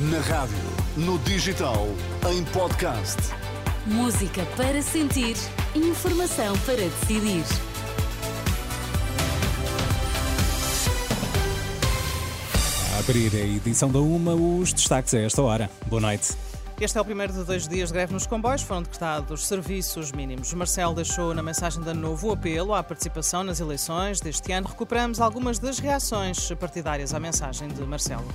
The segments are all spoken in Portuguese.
Na rádio, no digital, em podcast. Música para sentir, informação para decidir. A abrir a edição da UMA, os destaques a esta hora. Boa noite. Este é o primeiro de dois dias de greve nos comboios. Foram decretados serviços mínimos. Marcelo deixou na mensagem de ano novo o apelo à participação nas eleições deste ano. Recuperamos algumas das reações partidárias à mensagem de Marcelo.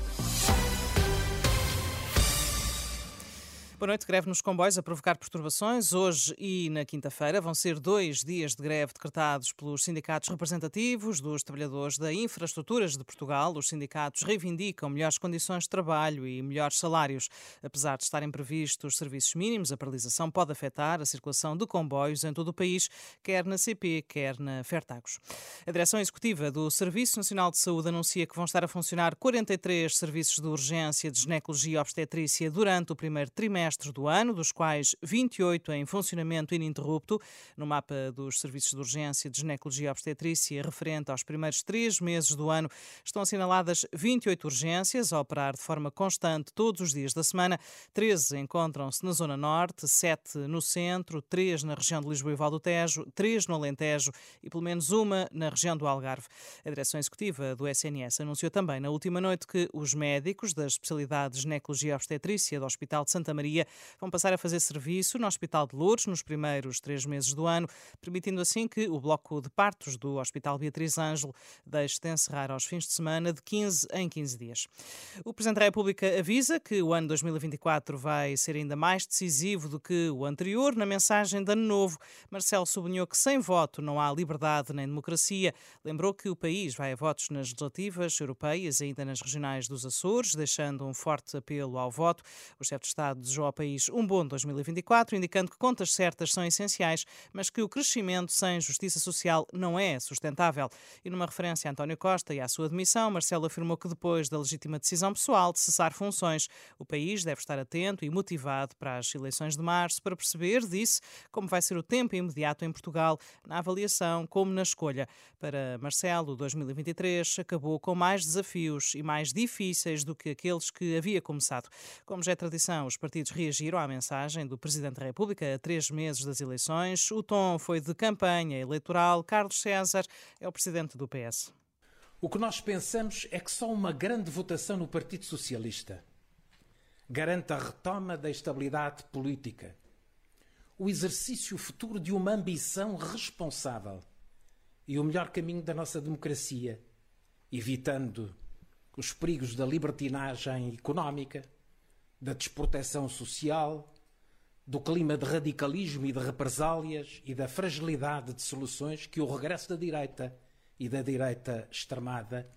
Boa noite. Greve nos comboios a provocar perturbações. Hoje e na quinta-feira vão ser dois dias de greve decretados pelos sindicatos representativos dos trabalhadores da infraestruturas de Portugal. Os sindicatos reivindicam melhores condições de trabalho e melhores salários. Apesar de estarem previstos serviços mínimos, a paralisação pode afetar a circulação de comboios em todo o país, quer na CP, quer na Fertagos. A direção executiva do Serviço Nacional de Saúde anuncia que vão estar a funcionar 43 serviços de urgência de ginecologia e obstetrícia durante o primeiro trimestre do ano, dos quais 28 em funcionamento ininterrupto. No mapa dos serviços de urgência de ginecologia e obstetrícia, referente aos primeiros três meses do ano, estão assinaladas 28 urgências a operar de forma constante todos os dias da semana. 13 encontram-se na Zona Norte, 7 no centro, 3 na região de Lisboa e Val do Tejo, 3 no Alentejo e pelo menos uma na região do Algarve. A direção executiva do SNS anunciou também na última noite que os médicos das especialidades de ginecologia e obstetrícia do Hospital de Santa Maria vão passar a fazer serviço no Hospital de Lourdes nos primeiros três meses do ano, permitindo assim que o bloco de partos do Hospital Beatriz Ângelo deixe de encerrar aos fins de semana de 15 em 15 dias. O Presidente da República avisa que o ano 2024 vai ser ainda mais decisivo do que o anterior. Na mensagem de Ano Novo, Marcelo sublinhou que sem voto não há liberdade nem democracia. Lembrou que o país vai a votos nas legislativas europeias e ainda nas regionais dos Açores, deixando um forte apelo ao voto. O chefe de Estado desejou ao país um bom 2024, indicando que contas certas são essenciais, mas que o crescimento sem justiça social não é sustentável. E numa referência a António Costa e à sua demissão, Marcelo afirmou que depois da legítima decisão pessoal de cessar funções, o país deve estar atento e motivado para as eleições de março para perceber, disse, como vai ser o tempo imediato em Portugal, na avaliação como na escolha. Para Marcelo, 2023 acabou com mais desafios e mais difíceis do que aqueles que havia começado. Como já é tradição, os partidos reagiram à mensagem do Presidente da República a três meses das eleições. O tom foi de campanha eleitoral. Carlos César é o Presidente do PS. O que nós pensamos é que só uma grande votação no Partido Socialista garante a retoma da estabilidade política, o exercício futuro de uma ambição responsável e o melhor caminho da nossa democracia, evitando os perigos da libertinagem económica, da desproteção social, do clima de radicalismo e de represálias e da fragilidade de soluções que o regresso da direita e da direita extremada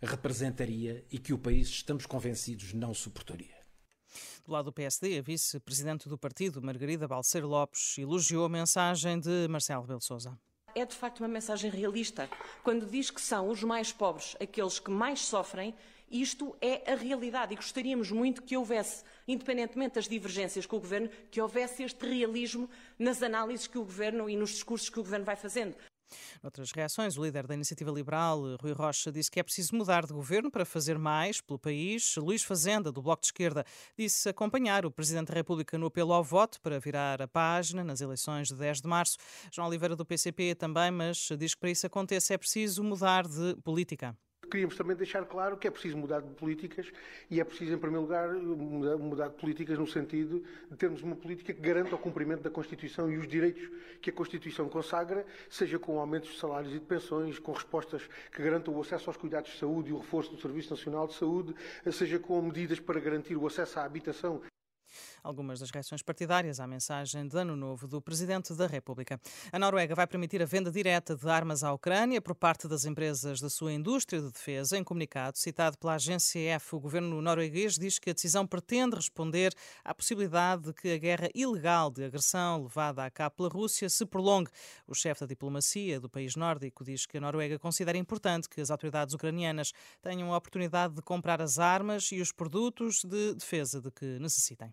representaria e que o país, estamos convencidos, não suportaria. Do lado do PSD, a vice-presidente do partido, Margarida Balseiro Lopes, elogiou a mensagem de Marcelo Rebelo Sousa é de facto uma mensagem realista. Quando diz que são os mais pobres aqueles que mais sofrem, isto é a realidade e gostaríamos muito que houvesse, independentemente das divergências com o Governo, que houvesse este realismo nas análises que o Governo e nos discursos que o Governo vai fazendo. Noutras reações, o líder da Iniciativa Liberal, Rui Rocha, disse que é preciso mudar de governo para fazer mais pelo país. Luís Fazenda, do Bloco de Esquerda, disse acompanhar o Presidente da República no apelo ao voto para virar a página nas eleições de 10 de março. João Oliveira, do PCP, também, mas diz que para isso aconteça é preciso mudar de política. Queríamos também deixar claro que é preciso mudar de políticas e é preciso, em primeiro lugar, mudar de políticas no sentido de termos uma política que garanta o cumprimento da Constituição e os direitos que a Constituição consagra, seja com aumentos de salários e de pensões, com respostas que garantam o acesso aos cuidados de saúde e o reforço do Serviço Nacional de Saúde, seja com medidas para garantir o acesso à habitação Algumas das reações partidárias à mensagem de Ano Novo do Presidente da República. A Noruega vai permitir a venda direta de armas à Ucrânia por parte das empresas da sua indústria de defesa. Em comunicado citado pela agência F, o governo norueguês diz que a decisão pretende responder à possibilidade de que a guerra ilegal de agressão levada a cabo pela Rússia se prolongue. O chefe da diplomacia do país nórdico diz que a Noruega considera importante que as autoridades ucranianas tenham a oportunidade de comprar as armas e os produtos de defesa de que necessitem.